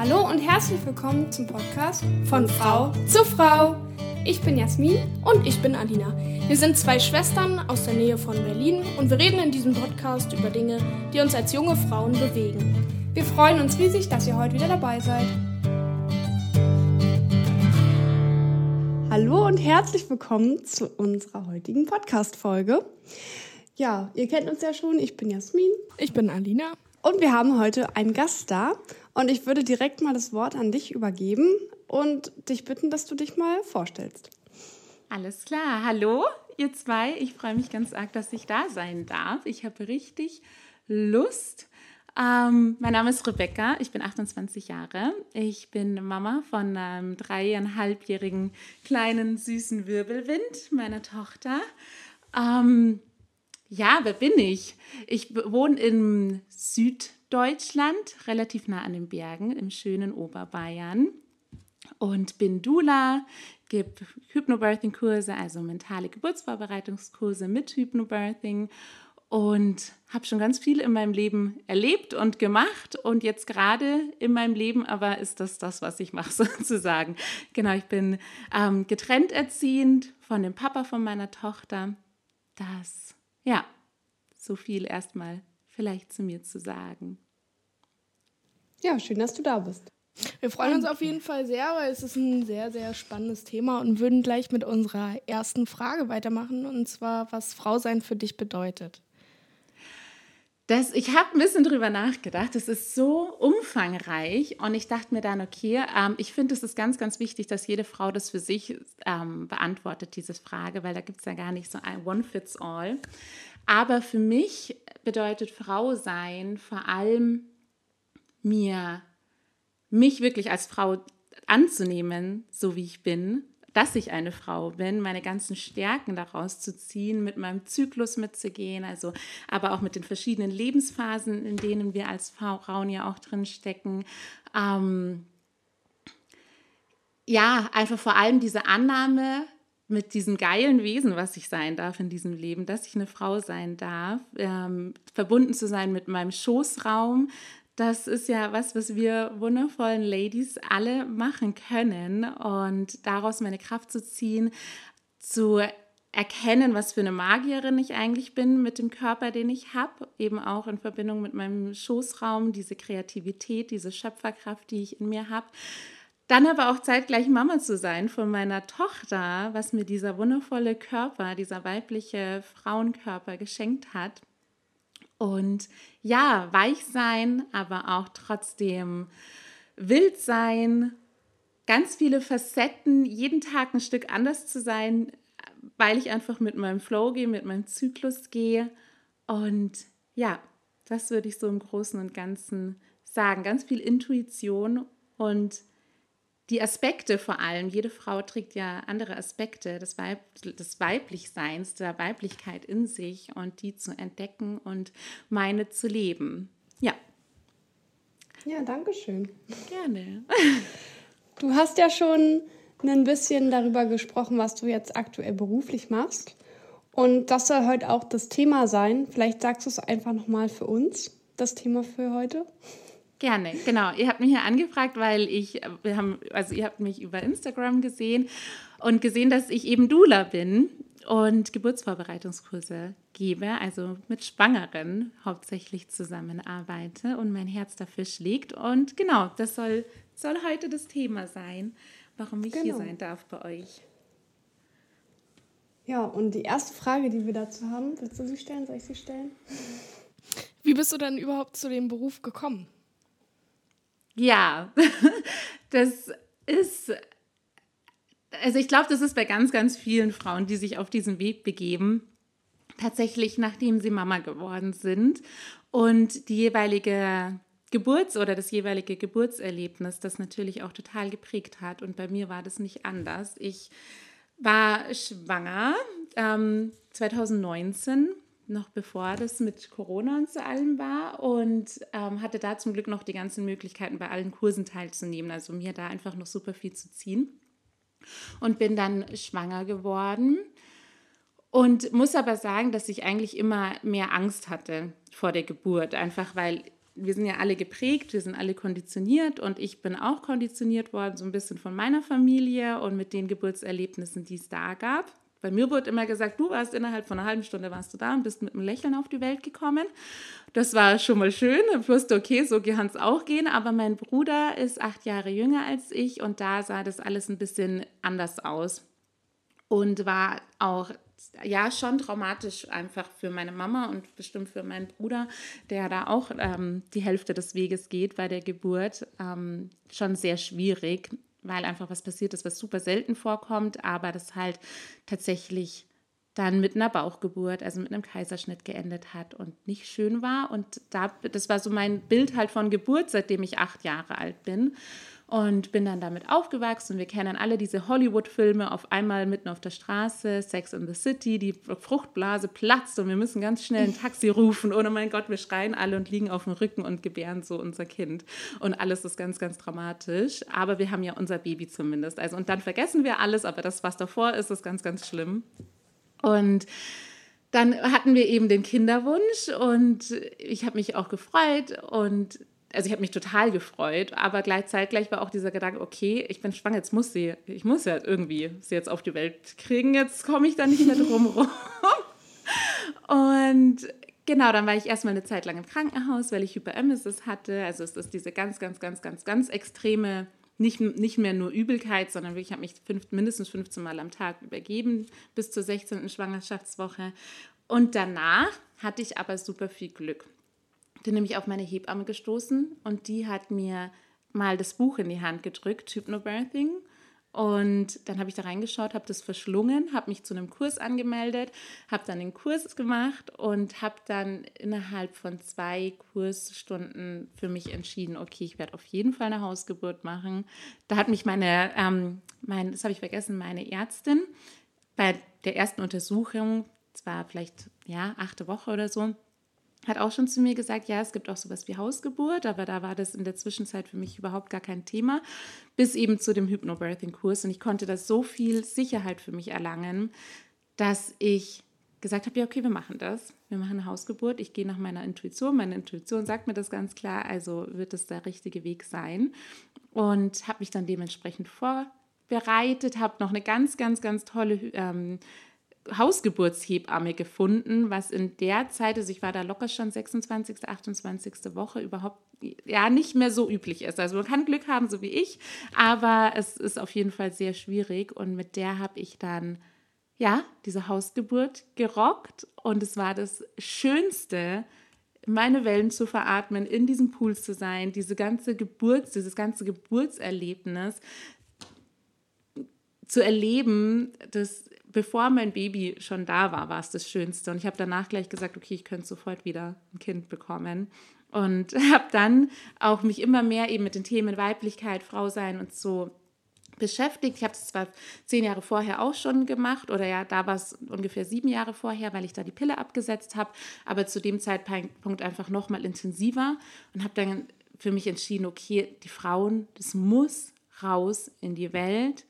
Hallo und herzlich willkommen zum Podcast von Frau zu Frau. Ich bin Jasmin und ich bin Alina. Wir sind zwei Schwestern aus der Nähe von Berlin und wir reden in diesem Podcast über Dinge, die uns als junge Frauen bewegen. Wir freuen uns riesig, dass ihr heute wieder dabei seid. Hallo und herzlich willkommen zu unserer heutigen Podcast-Folge. Ja, ihr kennt uns ja schon. Ich bin Jasmin. Ich bin Alina. Und wir haben heute einen Gast da. Und ich würde direkt mal das Wort an dich übergeben und dich bitten, dass du dich mal vorstellst. Alles klar. Hallo, ihr zwei. Ich freue mich ganz arg, dass ich da sein darf. Ich habe richtig Lust. Ähm, mein Name ist Rebecca, ich bin 28 Jahre. Ich bin Mama von einem dreieinhalbjährigen kleinen süßen Wirbelwind, meiner Tochter. Ähm, ja, wer bin ich? Ich wohne in Süd Deutschland, relativ nah an den Bergen im schönen Oberbayern. Und bin Dula, gebe Hypnobirthing-Kurse, also mentale Geburtsvorbereitungskurse mit Hypnobirthing und habe schon ganz viel in meinem Leben erlebt und gemacht und jetzt gerade in meinem Leben, aber ist das das, was ich mache sozusagen. Genau, ich bin ähm, getrennt erziehend von dem Papa von meiner Tochter. Das, ja, so viel erstmal vielleicht zu mir zu sagen. Ja, schön, dass du da bist. Wir freuen uns auf jeden Fall sehr, weil es ist ein sehr, sehr spannendes Thema und würden gleich mit unserer ersten Frage weitermachen, und zwar, was Frau sein für dich bedeutet. Das, ich habe ein bisschen drüber nachgedacht. Das ist so umfangreich und ich dachte mir dann, okay, ähm, ich finde, es ist ganz, ganz wichtig, dass jede Frau das für sich ähm, beantwortet, diese Frage, weil da gibt es ja gar nicht so ein One-Fits-All. Aber für mich bedeutet Frau sein vor allem mir, mich wirklich als Frau anzunehmen, so wie ich bin, dass ich eine Frau bin, meine ganzen Stärken daraus zu ziehen, mit meinem Zyklus mitzugehen, also aber auch mit den verschiedenen Lebensphasen, in denen wir als Frauen ja auch drin stecken. Ähm, ja, einfach vor allem diese Annahme, mit diesem geilen Wesen, was ich sein darf in diesem Leben, dass ich eine Frau sein darf, ähm, verbunden zu sein mit meinem Schoßraum. Das ist ja was, was wir wundervollen Ladies alle machen können und daraus meine Kraft zu ziehen, zu erkennen, was für eine Magierin ich eigentlich bin mit dem Körper, den ich habe, eben auch in Verbindung mit meinem Schoßraum, diese Kreativität, diese Schöpferkraft, die ich in mir habe dann aber auch zeitgleich Mama zu sein von meiner Tochter, was mir dieser wundervolle Körper, dieser weibliche Frauenkörper geschenkt hat. Und ja, weich sein, aber auch trotzdem wild sein, ganz viele Facetten, jeden Tag ein Stück anders zu sein, weil ich einfach mit meinem Flow gehe, mit meinem Zyklus gehe. Und ja, das würde ich so im Großen und Ganzen sagen. Ganz viel Intuition und die Aspekte vor allem, jede Frau trägt ja andere Aspekte des, Weib des Weiblichseins, der Weiblichkeit in sich und die zu entdecken und meine zu leben. Ja. Ja, danke schön. Gerne. Du hast ja schon ein bisschen darüber gesprochen, was du jetzt aktuell beruflich machst. Und das soll heute auch das Thema sein. Vielleicht sagst du es einfach nochmal für uns, das Thema für heute. Gerne, genau. Ihr habt mich ja angefragt, weil ich, wir haben, also ihr habt mich über Instagram gesehen und gesehen, dass ich eben Dula bin und Geburtsvorbereitungskurse gebe, also mit Schwangeren hauptsächlich zusammenarbeite und mein Herz dafür schlägt. Und genau, das soll, soll heute das Thema sein, warum ich genau. hier sein darf bei euch. Ja, und die erste Frage, die wir dazu haben, willst du sie stellen? Soll ich sie stellen? Wie bist du denn überhaupt zu dem Beruf gekommen? Ja, das ist, also ich glaube, das ist bei ganz, ganz vielen Frauen, die sich auf diesen Weg begeben, tatsächlich nachdem sie Mama geworden sind und die jeweilige Geburts- oder das jeweilige Geburtserlebnis das natürlich auch total geprägt hat. Und bei mir war das nicht anders. Ich war schwanger ähm, 2019 noch bevor das mit Corona und so allem war und ähm, hatte da zum Glück noch die ganzen Möglichkeiten, bei allen Kursen teilzunehmen. Also mir da einfach noch super viel zu ziehen. Und bin dann schwanger geworden und muss aber sagen, dass ich eigentlich immer mehr Angst hatte vor der Geburt, einfach weil wir sind ja alle geprägt, wir sind alle konditioniert und ich bin auch konditioniert worden, so ein bisschen von meiner Familie und mit den Geburtserlebnissen, die es da gab. Bei mir wurde immer gesagt, du warst innerhalb von einer halben Stunde warst du da und bist mit einem Lächeln auf die Welt gekommen. Das war schon mal schön. Ich wusste, okay, so kann es auch gehen. Aber mein Bruder ist acht Jahre jünger als ich und da sah das alles ein bisschen anders aus. Und war auch ja schon traumatisch einfach für meine Mama und bestimmt für meinen Bruder, der da auch ähm, die Hälfte des Weges geht bei der Geburt. Ähm, schon sehr schwierig weil einfach was passiert ist, was super selten vorkommt, aber das halt tatsächlich dann mit einer Bauchgeburt, also mit einem Kaiserschnitt geendet hat und nicht schön war. Und da, das war so mein Bild halt von Geburt, seitdem ich acht Jahre alt bin und bin dann damit aufgewachsen. Wir kennen alle diese Hollywood-Filme auf einmal mitten auf der Straße, Sex in the City, die Fruchtblase platzt und wir müssen ganz schnell ein Taxi rufen. Oh mein Gott, wir schreien alle und liegen auf dem Rücken und gebären so unser Kind. Und alles ist ganz, ganz dramatisch. Aber wir haben ja unser Baby zumindest. Also, und dann vergessen wir alles, aber das, was davor ist, ist ganz, ganz schlimm. Und dann hatten wir eben den Kinderwunsch und ich habe mich auch gefreut und also ich habe mich total gefreut, aber gleichzeitig war auch dieser Gedanke, okay, ich bin schwanger, jetzt muss sie, ich muss ja irgendwie sie jetzt auf die Welt kriegen, jetzt komme ich da nicht mehr drum rum. Und genau, dann war ich erstmal eine Zeit lang im Krankenhaus, weil ich Hyperemesis hatte. Also es ist diese ganz, ganz, ganz, ganz, ganz extreme, nicht, nicht mehr nur Übelkeit, sondern wirklich, ich habe mich fünf, mindestens 15 Mal am Tag übergeben bis zur 16. Schwangerschaftswoche. Und danach hatte ich aber super viel Glück bin nämlich auf meine Hebamme gestoßen und die hat mir mal das Buch in die Hand gedrückt, Hypnobirthing. Und dann habe ich da reingeschaut, habe das verschlungen, habe mich zu einem Kurs angemeldet, habe dann den Kurs gemacht und habe dann innerhalb von zwei Kursstunden für mich entschieden, okay, ich werde auf jeden Fall eine Hausgeburt machen. Da hat mich meine, ähm, mein, das habe ich vergessen, meine Ärztin bei der ersten Untersuchung, zwar vielleicht ja achte Woche oder so, hat auch schon zu mir gesagt, ja, es gibt auch sowas wie Hausgeburt, aber da war das in der Zwischenzeit für mich überhaupt gar kein Thema, bis eben zu dem Hypnobirthing-Kurs. Und ich konnte da so viel Sicherheit für mich erlangen, dass ich gesagt habe, ja, okay, wir machen das. Wir machen eine Hausgeburt. Ich gehe nach meiner Intuition. Meine Intuition sagt mir das ganz klar, also wird es der richtige Weg sein. Und habe mich dann dementsprechend vorbereitet, habe noch eine ganz, ganz, ganz tolle ähm, Hausgeburtshebamme gefunden, was in der Zeit, also ich war da locker schon 26., 28. Woche, überhaupt ja nicht mehr so üblich ist. Also man kann Glück haben, so wie ich, aber es ist auf jeden Fall sehr schwierig und mit der habe ich dann ja diese Hausgeburt gerockt und es war das Schönste, meine Wellen zu veratmen, in diesem Pool zu sein, diese ganze Geburt, dieses ganze Geburtserlebnis zu erleben, das bevor mein Baby schon da war, war es das Schönste. Und ich habe danach gleich gesagt, okay, ich könnte sofort wieder ein Kind bekommen. Und habe dann auch mich immer mehr eben mit den Themen Weiblichkeit, Frau sein und so beschäftigt. Ich habe es zwar zehn Jahre vorher auch schon gemacht oder ja, da war es ungefähr sieben Jahre vorher, weil ich da die Pille abgesetzt habe, aber zu dem Zeitpunkt einfach noch mal intensiver und habe dann für mich entschieden, okay, die Frauen, das muss raus in die Welt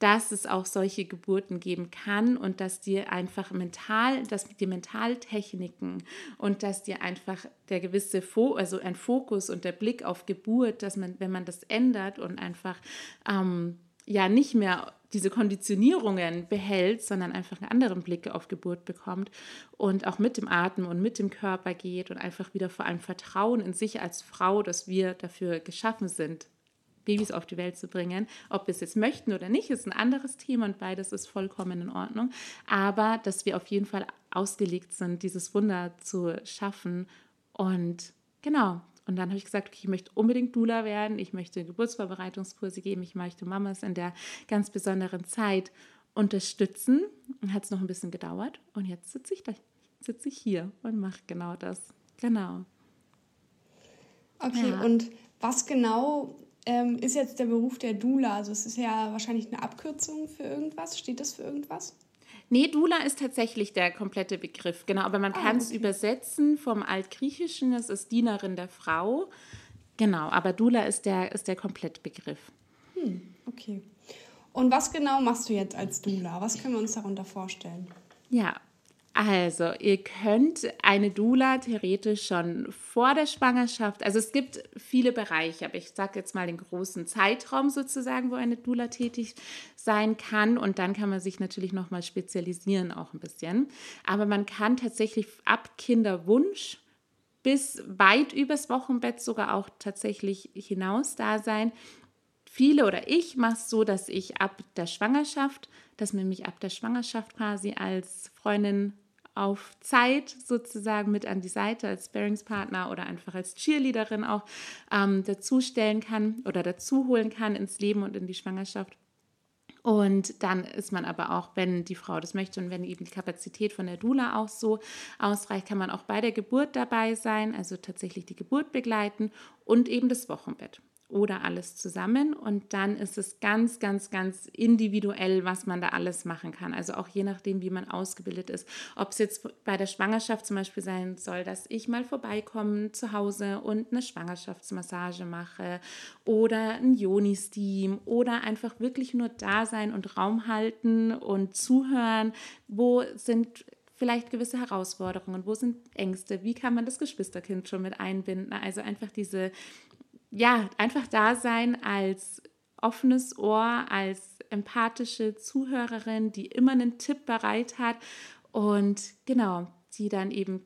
dass es auch solche Geburten geben kann und dass dir einfach mental, dass die Mentaltechniken und dass dir einfach der gewisse, Fo also ein Fokus und der Blick auf Geburt, dass man, wenn man das ändert und einfach ähm, ja nicht mehr diese Konditionierungen behält, sondern einfach einen anderen Blick auf Geburt bekommt und auch mit dem Atem und mit dem Körper geht und einfach wieder vor allem Vertrauen in sich als Frau, dass wir dafür geschaffen sind, Babys auf die Welt zu bringen. Ob wir es jetzt möchten oder nicht, ist ein anderes Thema und beides ist vollkommen in Ordnung. Aber dass wir auf jeden Fall ausgelegt sind, dieses Wunder zu schaffen. Und genau. Und dann habe ich gesagt, okay, ich möchte unbedingt Dula werden, ich möchte Geburtsvorbereitungskurse geben, ich möchte Mamas in der ganz besonderen Zeit unterstützen. Hat es noch ein bisschen gedauert und jetzt sitze ich da, sitze ich hier und mache genau das. Genau. Okay, ja. und was genau ähm, ist jetzt der Beruf der Dula? Also es ist ja wahrscheinlich eine Abkürzung für irgendwas. Steht das für irgendwas? Nee, Dula ist tatsächlich der komplette Begriff, genau. Aber man ah, kann es okay. übersetzen vom Altgriechischen, es ist Dienerin der Frau. Genau, aber Dula ist der, ist der Komplettbegriff. Hm, okay. Und was genau machst du jetzt als Dula? Was können wir uns darunter vorstellen? Ja, Also, ihr könnt eine Doula theoretisch schon vor der Schwangerschaft, also es gibt viele Bereiche, aber ich sage jetzt mal den großen Zeitraum sozusagen, wo eine Doula tätig sein kann und dann kann man sich natürlich nochmal spezialisieren auch ein bisschen. Aber man kann tatsächlich ab Kinderwunsch bis weit übers Wochenbett sogar auch tatsächlich hinaus da sein. Viele oder ich mache es so, dass ich ab der Schwangerschaft, dass man mich ab der Schwangerschaft quasi als Freundin auf Zeit sozusagen mit an die Seite als Sparingspartner oder einfach als Cheerleaderin auch ähm, dazustellen kann oder dazu holen kann ins Leben und in die Schwangerschaft. Und dann ist man aber auch, wenn die Frau das möchte und wenn eben die Kapazität von der Dula auch so ausreicht, kann man auch bei der Geburt dabei sein, also tatsächlich die Geburt begleiten und eben das Wochenbett oder alles zusammen. Und dann ist es ganz, ganz, ganz individuell, was man da alles machen kann. Also auch je nachdem, wie man ausgebildet ist. Ob es jetzt bei der Schwangerschaft zum Beispiel sein soll, dass ich mal vorbeikomme zu Hause und eine Schwangerschaftsmassage mache oder ein Joni-Steam oder einfach wirklich nur da sein und Raum halten und zuhören. Wo sind vielleicht gewisse Herausforderungen? Wo sind Ängste? Wie kann man das Geschwisterkind schon mit einbinden? Also einfach diese ja, einfach da sein als offenes Ohr, als empathische Zuhörerin, die immer einen Tipp bereit hat und genau, die dann eben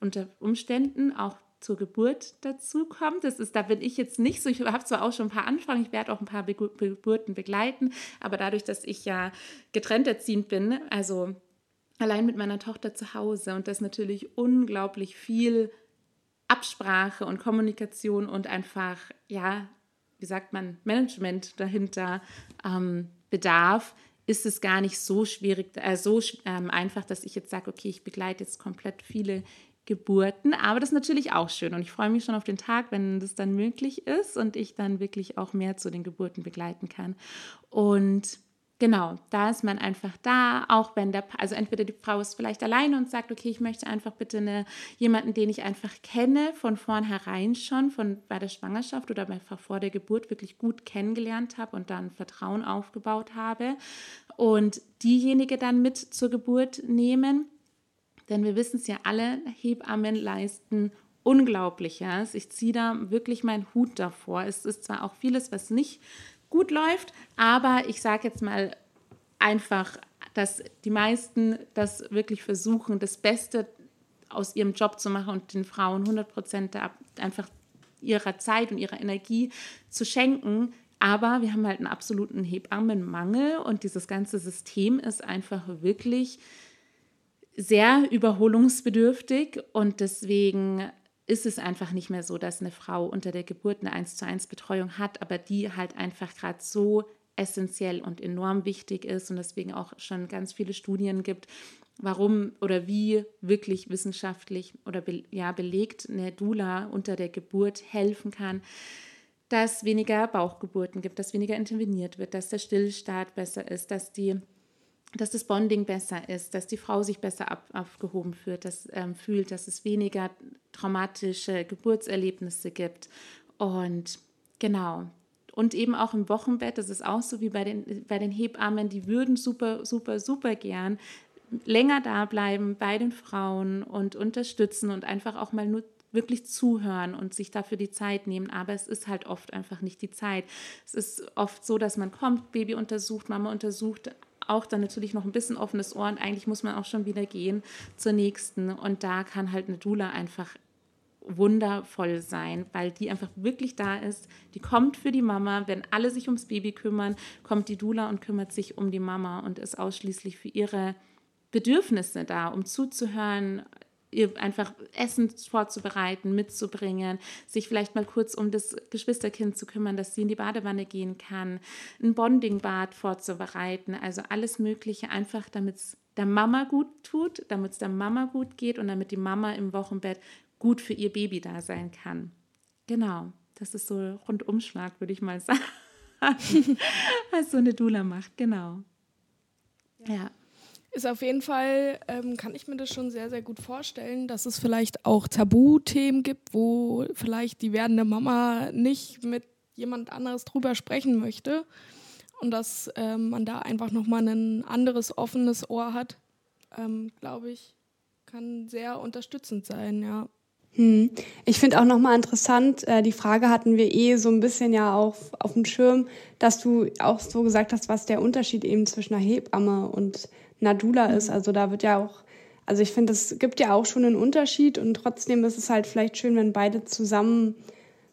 unter Umständen auch zur Geburt dazu kommt. Das ist, da bin ich jetzt nicht so. Ich habe zwar auch schon ein paar Anfragen, ich werde auch ein paar Geburten begleiten, aber dadurch, dass ich ja getrennt erziehend bin, also allein mit meiner Tochter zu Hause und das natürlich unglaublich viel Absprache und Kommunikation und einfach, ja, wie sagt man, Management dahinter ähm, bedarf, ist es gar nicht so schwierig, äh, so ähm, einfach, dass ich jetzt sage, okay, ich begleite jetzt komplett viele Geburten. Aber das ist natürlich auch schön und ich freue mich schon auf den Tag, wenn das dann möglich ist und ich dann wirklich auch mehr zu den Geburten begleiten kann. Und Genau, da ist man einfach da, auch wenn der, also entweder die Frau ist vielleicht alleine und sagt, okay, ich möchte einfach bitte eine, jemanden, den ich einfach kenne, von vornherein schon, von bei der Schwangerschaft oder einfach vor der Geburt wirklich gut kennengelernt habe und dann Vertrauen aufgebaut habe und diejenige dann mit zur Geburt nehmen. Denn wir wissen es ja alle, Hebammen leisten Unglaubliches. Ich ziehe da wirklich meinen Hut davor. Es ist zwar auch vieles, was nicht gut läuft. Aber ich sage jetzt mal einfach, dass die meisten das wirklich versuchen, das Beste aus ihrem Job zu machen und den Frauen 100 Prozent einfach ihrer Zeit und ihrer Energie zu schenken. Aber wir haben halt einen absoluten Hebammenmangel und dieses ganze System ist einfach wirklich sehr überholungsbedürftig und deswegen ist es einfach nicht mehr so, dass eine Frau unter der Geburt eine 1 zu 1 Betreuung hat, aber die halt einfach gerade so essentiell und enorm wichtig ist und deswegen auch schon ganz viele Studien gibt, warum oder wie wirklich wissenschaftlich oder be ja, belegt eine Dula unter der Geburt helfen kann, dass weniger Bauchgeburten gibt, dass weniger interveniert wird, dass der Stillstart besser ist, dass die dass das Bonding besser ist, dass die Frau sich besser ab, aufgehoben fühlt, dass, ähm, fühlt, dass es weniger traumatische Geburtserlebnisse gibt. Und genau. Und eben auch im Wochenbett, das ist auch so wie bei den, bei den Hebammen, die würden super, super, super gern länger da bleiben bei den Frauen und unterstützen und einfach auch mal nur wirklich zuhören und sich dafür die Zeit nehmen. Aber es ist halt oft einfach nicht die Zeit. Es ist oft so, dass man kommt, Baby untersucht, Mama untersucht, auch dann natürlich noch ein bisschen offenes Ohr und eigentlich muss man auch schon wieder gehen zur nächsten. Und da kann halt eine Dula einfach wundervoll sein, weil die einfach wirklich da ist. Die kommt für die Mama. Wenn alle sich ums Baby kümmern, kommt die Dula und kümmert sich um die Mama und ist ausschließlich für ihre Bedürfnisse da, um zuzuhören, ihr einfach Essen vorzubereiten, mitzubringen, sich vielleicht mal kurz um das Geschwisterkind zu kümmern, dass sie in die Badewanne gehen kann, ein Bondingbad vorzubereiten, also alles Mögliche, einfach damit es der Mama gut tut, damit es der Mama gut geht und damit die Mama im Wochenbett gut für ihr Baby da sein kann. Genau, das ist so Rundumschlag, würde ich mal sagen, was so eine Dula macht, genau. Ja. Ist auf jeden Fall, ähm, kann ich mir das schon sehr, sehr gut vorstellen, dass es vielleicht auch Tabuthemen gibt, wo vielleicht die werdende Mama nicht mit jemand anderes drüber sprechen möchte und dass ähm, man da einfach nochmal ein anderes offenes Ohr hat ähm, glaube ich, kann sehr unterstützend sein, ja. Hm. Ich finde auch nochmal interessant, äh, die Frage hatten wir eh so ein bisschen ja auch auf dem Schirm, dass du auch so gesagt hast, was der Unterschied eben zwischen einer Hebamme und einer Dula mhm. ist. Also da wird ja auch, also ich finde, es gibt ja auch schon einen Unterschied und trotzdem ist es halt vielleicht schön, wenn beide zusammen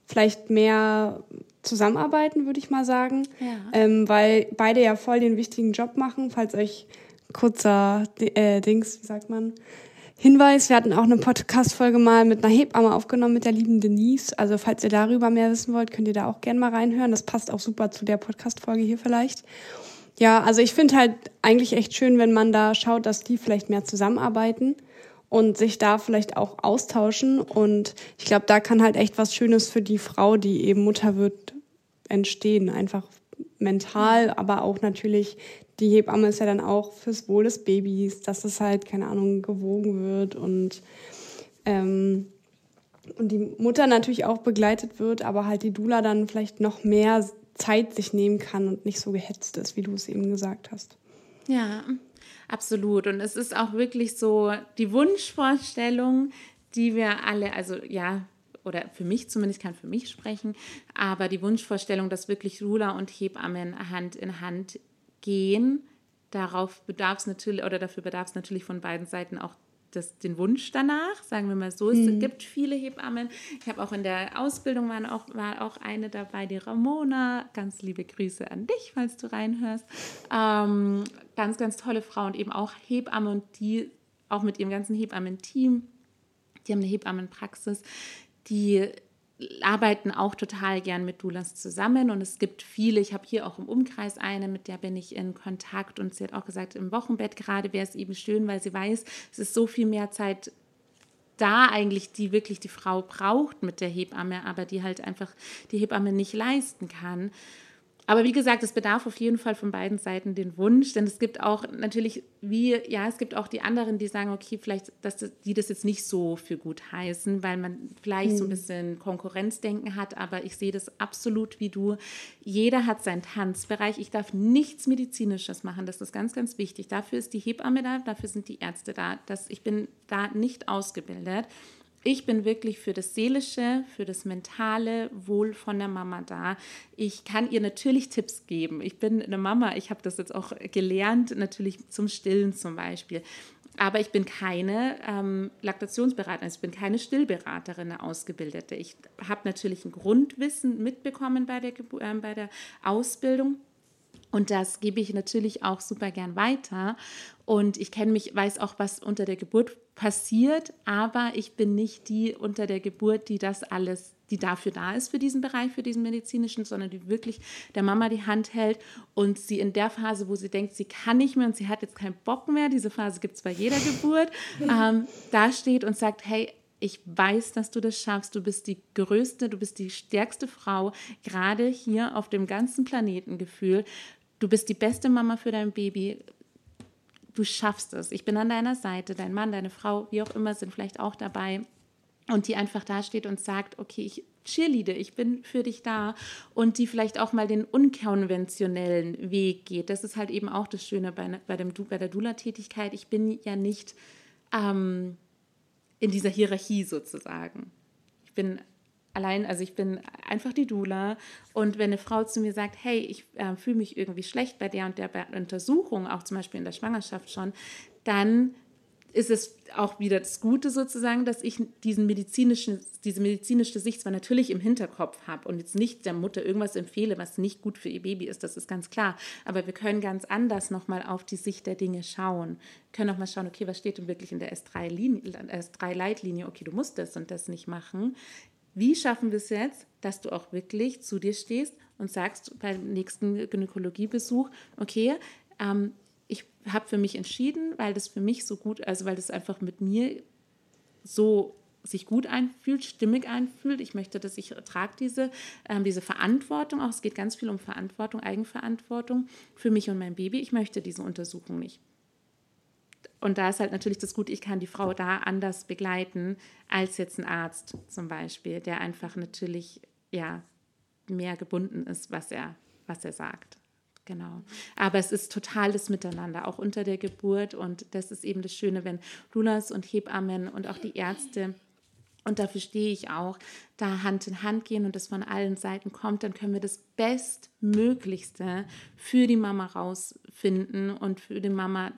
vielleicht mehr zusammenarbeiten, würde ich mal sagen. Ja. Ähm, weil beide ja voll den wichtigen Job machen, falls euch kurzer äh, Dings, wie sagt man, Hinweis, wir hatten auch eine Podcast-Folge mal mit einer Hebamme aufgenommen, mit der lieben Denise. Also falls ihr darüber mehr wissen wollt, könnt ihr da auch gerne mal reinhören. Das passt auch super zu der Podcast-Folge hier vielleicht. Ja, also ich finde halt eigentlich echt schön, wenn man da schaut, dass die vielleicht mehr zusammenarbeiten und sich da vielleicht auch austauschen. Und ich glaube, da kann halt echt was Schönes für die Frau, die eben Mutter wird, entstehen. Einfach mental, aber auch natürlich die Hebamme ist ja dann auch fürs Wohl des Babys, dass es halt, keine Ahnung, gewogen wird und, ähm, und die Mutter natürlich auch begleitet wird, aber halt die Dula dann vielleicht noch mehr Zeit sich nehmen kann und nicht so gehetzt ist, wie du es eben gesagt hast. Ja, absolut. Und es ist auch wirklich so die Wunschvorstellung, die wir alle, also ja, oder für mich zumindest, kann für mich sprechen, aber die Wunschvorstellung, dass wirklich Dula und Hebammen Hand in Hand gehen. Darauf bedarf es natürlich, oder dafür bedarf es natürlich von beiden Seiten auch das, den Wunsch danach, sagen wir mal so. Es mhm. gibt viele Hebammen. Ich habe auch in der Ausbildung war auch, war auch eine dabei, die Ramona. Ganz liebe Grüße an dich, falls du reinhörst. Ähm, ganz, ganz tolle Frau und eben auch Hebamme und die auch mit ihrem ganzen Hebammen-Team. Die haben eine Hebammenpraxis, die arbeiten auch total gern mit Doulas zusammen und es gibt viele, ich habe hier auch im Umkreis eine, mit der bin ich in Kontakt und sie hat auch gesagt, im Wochenbett gerade wäre es eben schön, weil sie weiß, es ist so viel mehr Zeit da eigentlich, die wirklich die Frau braucht mit der Hebamme, aber die halt einfach die Hebamme nicht leisten kann. Aber wie gesagt, es bedarf auf jeden Fall von beiden Seiten den Wunsch, denn es gibt auch natürlich, wie, ja, es gibt auch die anderen, die sagen, okay, vielleicht, dass die das jetzt nicht so für gut heißen, weil man vielleicht mhm. so ein hm. bisschen Konkurrenzdenken hat, aber ich sehe das absolut wie du. Jeder hat seinen Tanzbereich. Ich darf nichts Medizinisches machen, das ist ganz, ganz wichtig. Dafür ist die Hebamme da, dafür sind die Ärzte da. Das, ich bin da nicht ausgebildet. Ich bin wirklich für das seelische, für das mentale Wohl von der Mama da. Ich kann ihr natürlich Tipps geben. Ich bin eine Mama, ich habe das jetzt auch gelernt, natürlich zum Stillen zum Beispiel. Aber ich bin keine ähm, Laktationsberaterin, ich bin keine Stillberaterin, eine Ausgebildete. Ich habe natürlich ein Grundwissen mitbekommen bei der, äh, bei der Ausbildung. Und das gebe ich natürlich auch super gern weiter. Und ich kenne mich, weiß auch, was unter der Geburt passiert, aber ich bin nicht die unter der Geburt, die das alles, die dafür da ist für diesen Bereich, für diesen medizinischen, sondern die wirklich der Mama die Hand hält und sie in der Phase, wo sie denkt, sie kann nicht mehr und sie hat jetzt keinen Bock mehr, diese Phase gibt es bei jeder Geburt, ähm, da steht und sagt, hey, ich weiß, dass du das schaffst. Du bist die größte, du bist die stärkste Frau, gerade hier auf dem ganzen Planeten gefühlt. Du bist die beste Mama für dein Baby. Du schaffst es. Ich bin an deiner Seite. Dein Mann, deine Frau, wie auch immer, sind vielleicht auch dabei. Und die einfach da steht und sagt, okay, ich cheerleade, ich bin für dich da. Und die vielleicht auch mal den unkonventionellen Weg geht. Das ist halt eben auch das Schöne bei, bei, dem, bei der Dula-Tätigkeit. Ich bin ja nicht ähm, in dieser Hierarchie sozusagen. Ich bin allein, also ich bin einfach die Dula und wenn eine Frau zu mir sagt, hey, ich äh, fühle mich irgendwie schlecht bei der und der Untersuchung, auch zum Beispiel in der Schwangerschaft schon, dann ist es auch wieder das Gute sozusagen, dass ich diesen medizinischen, diese medizinische Sicht zwar natürlich im Hinterkopf habe und jetzt nicht der Mutter irgendwas empfehle, was nicht gut für ihr Baby ist, das ist ganz klar. Aber wir können ganz anders nochmal auf die Sicht der Dinge schauen. Wir können nochmal schauen, okay, was steht denn wirklich in der S3-Leitlinie? Okay, du musst das und das nicht machen. Wie schaffen wir es jetzt, dass du auch wirklich zu dir stehst und sagst beim nächsten Gynäkologiebesuch, okay, ähm, ich habe für mich entschieden, weil das für mich so gut, also weil das einfach mit mir so sich gut einfühlt, stimmig einfühlt. Ich möchte, dass ich trage diese, ähm, diese Verantwortung auch. Es geht ganz viel um Verantwortung, Eigenverantwortung für mich und mein Baby. Ich möchte diese Untersuchung nicht. Und da ist halt natürlich das Gute, ich kann die Frau da anders begleiten als jetzt ein Arzt zum Beispiel, der einfach natürlich ja mehr gebunden ist, was er, was er sagt. genau. Aber es ist totales Miteinander, auch unter der Geburt. Und das ist eben das Schöne, wenn Lulas und Hebammen und auch die Ärzte und dafür stehe ich auch, da Hand in Hand gehen und das von allen Seiten kommt, dann können wir das Bestmöglichste für die Mama rausfinden und für die Mama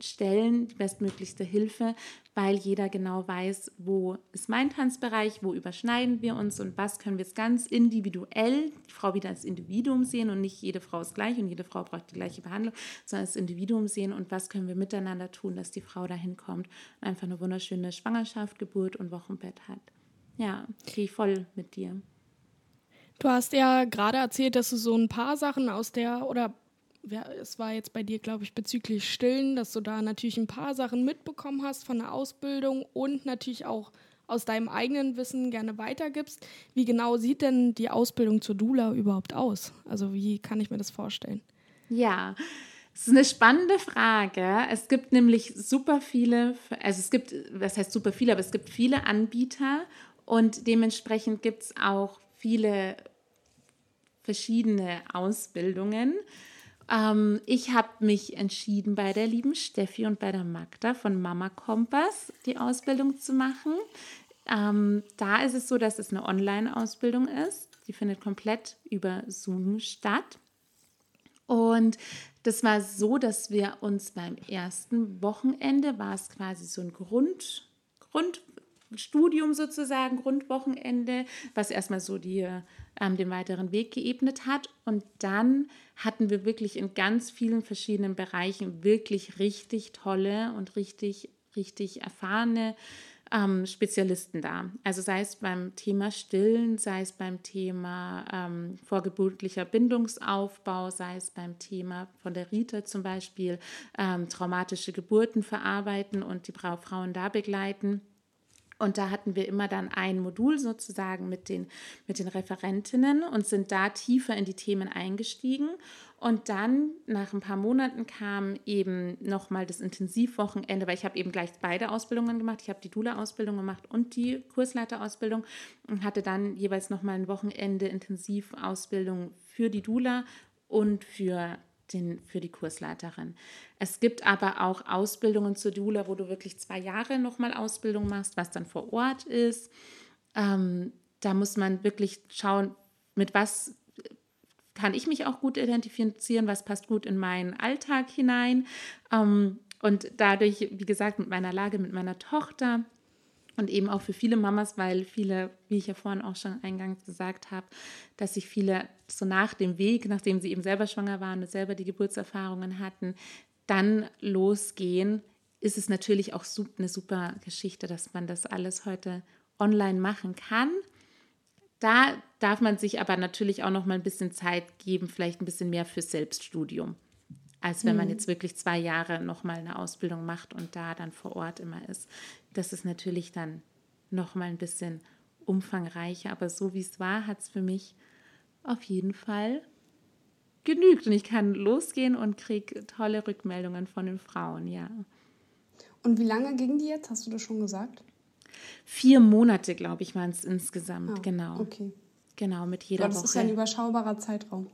stellen, die bestmöglichste Hilfe, weil jeder genau weiß, wo ist mein Tanzbereich, wo überschneiden wir uns und was können wir jetzt ganz individuell, die Frau wieder als Individuum sehen und nicht jede Frau ist gleich und jede Frau braucht die gleiche Behandlung, sondern als Individuum sehen und was können wir miteinander tun, dass die Frau dahin kommt und einfach eine wunderschöne Schwangerschaft, Geburt und Wochenbett hat. Ja, gehe ich voll mit dir. Du hast ja gerade erzählt, dass du so ein paar Sachen aus der oder es war jetzt bei dir, glaube ich, bezüglich Stillen, dass du da natürlich ein paar Sachen mitbekommen hast von der Ausbildung und natürlich auch aus deinem eigenen Wissen gerne weitergibst. Wie genau sieht denn die Ausbildung zur Dula überhaupt aus? Also wie kann ich mir das vorstellen? Ja, es ist eine spannende Frage. Es gibt nämlich super viele, also es gibt, was heißt super viele, aber es gibt viele Anbieter und dementsprechend gibt es auch viele verschiedene Ausbildungen. Ähm, ich habe mich entschieden, bei der lieben Steffi und bei der Magda von Mama Kompass die Ausbildung zu machen. Ähm, da ist es so, dass es eine Online-Ausbildung ist. Die findet komplett über Zoom statt. Und das war so, dass wir uns beim ersten Wochenende, war es quasi so ein Grund, Grundstudium sozusagen, Grundwochenende, was erstmal so die, ähm, den weiteren Weg geebnet hat. Und dann hatten wir wirklich in ganz vielen verschiedenen Bereichen wirklich richtig tolle und richtig, richtig erfahrene ähm, Spezialisten da. Also sei es beim Thema Stillen, sei es beim Thema ähm, vorgeburtlicher Bindungsaufbau, sei es beim Thema von der Rita zum Beispiel ähm, traumatische Geburten verarbeiten und die Frauen da begleiten. Und da hatten wir immer dann ein Modul sozusagen mit den, mit den Referentinnen und sind da tiefer in die Themen eingestiegen. Und dann nach ein paar Monaten kam eben nochmal das Intensivwochenende, weil ich habe eben gleich beide Ausbildungen gemacht. Ich habe die Dula-Ausbildung gemacht und die Kursleiterausbildung und hatte dann jeweils nochmal ein Wochenende Intensivausbildung für die Dula und für den, für die Kursleiterin. Es gibt aber auch Ausbildungen zur Dula, wo du wirklich zwei Jahre nochmal Ausbildung machst, was dann vor Ort ist. Ähm, da muss man wirklich schauen, mit was kann ich mich auch gut identifizieren, was passt gut in meinen Alltag hinein. Ähm, und dadurch, wie gesagt, mit meiner Lage, mit meiner Tochter, und eben auch für viele Mamas, weil viele, wie ich ja vorhin auch schon eingangs gesagt habe, dass sich viele so nach dem Weg, nachdem sie eben selber schwanger waren und selber die Geburtserfahrungen hatten, dann losgehen, ist es natürlich auch eine super Geschichte, dass man das alles heute online machen kann. Da darf man sich aber natürlich auch noch mal ein bisschen Zeit geben, vielleicht ein bisschen mehr für Selbststudium als wenn man mhm. jetzt wirklich zwei Jahre nochmal eine Ausbildung macht und da dann vor Ort immer ist. Das ist natürlich dann nochmal ein bisschen umfangreicher, aber so wie es war, hat es für mich auf jeden Fall genügt und ich kann losgehen und kriege tolle Rückmeldungen von den Frauen, ja. Und wie lange ging die jetzt, hast du das schon gesagt? Vier Monate, glaube ich, waren es insgesamt, ah, genau. Okay. Genau, mit jeder Aber das Woche. Das ist ja ein überschaubarer Zeitraum.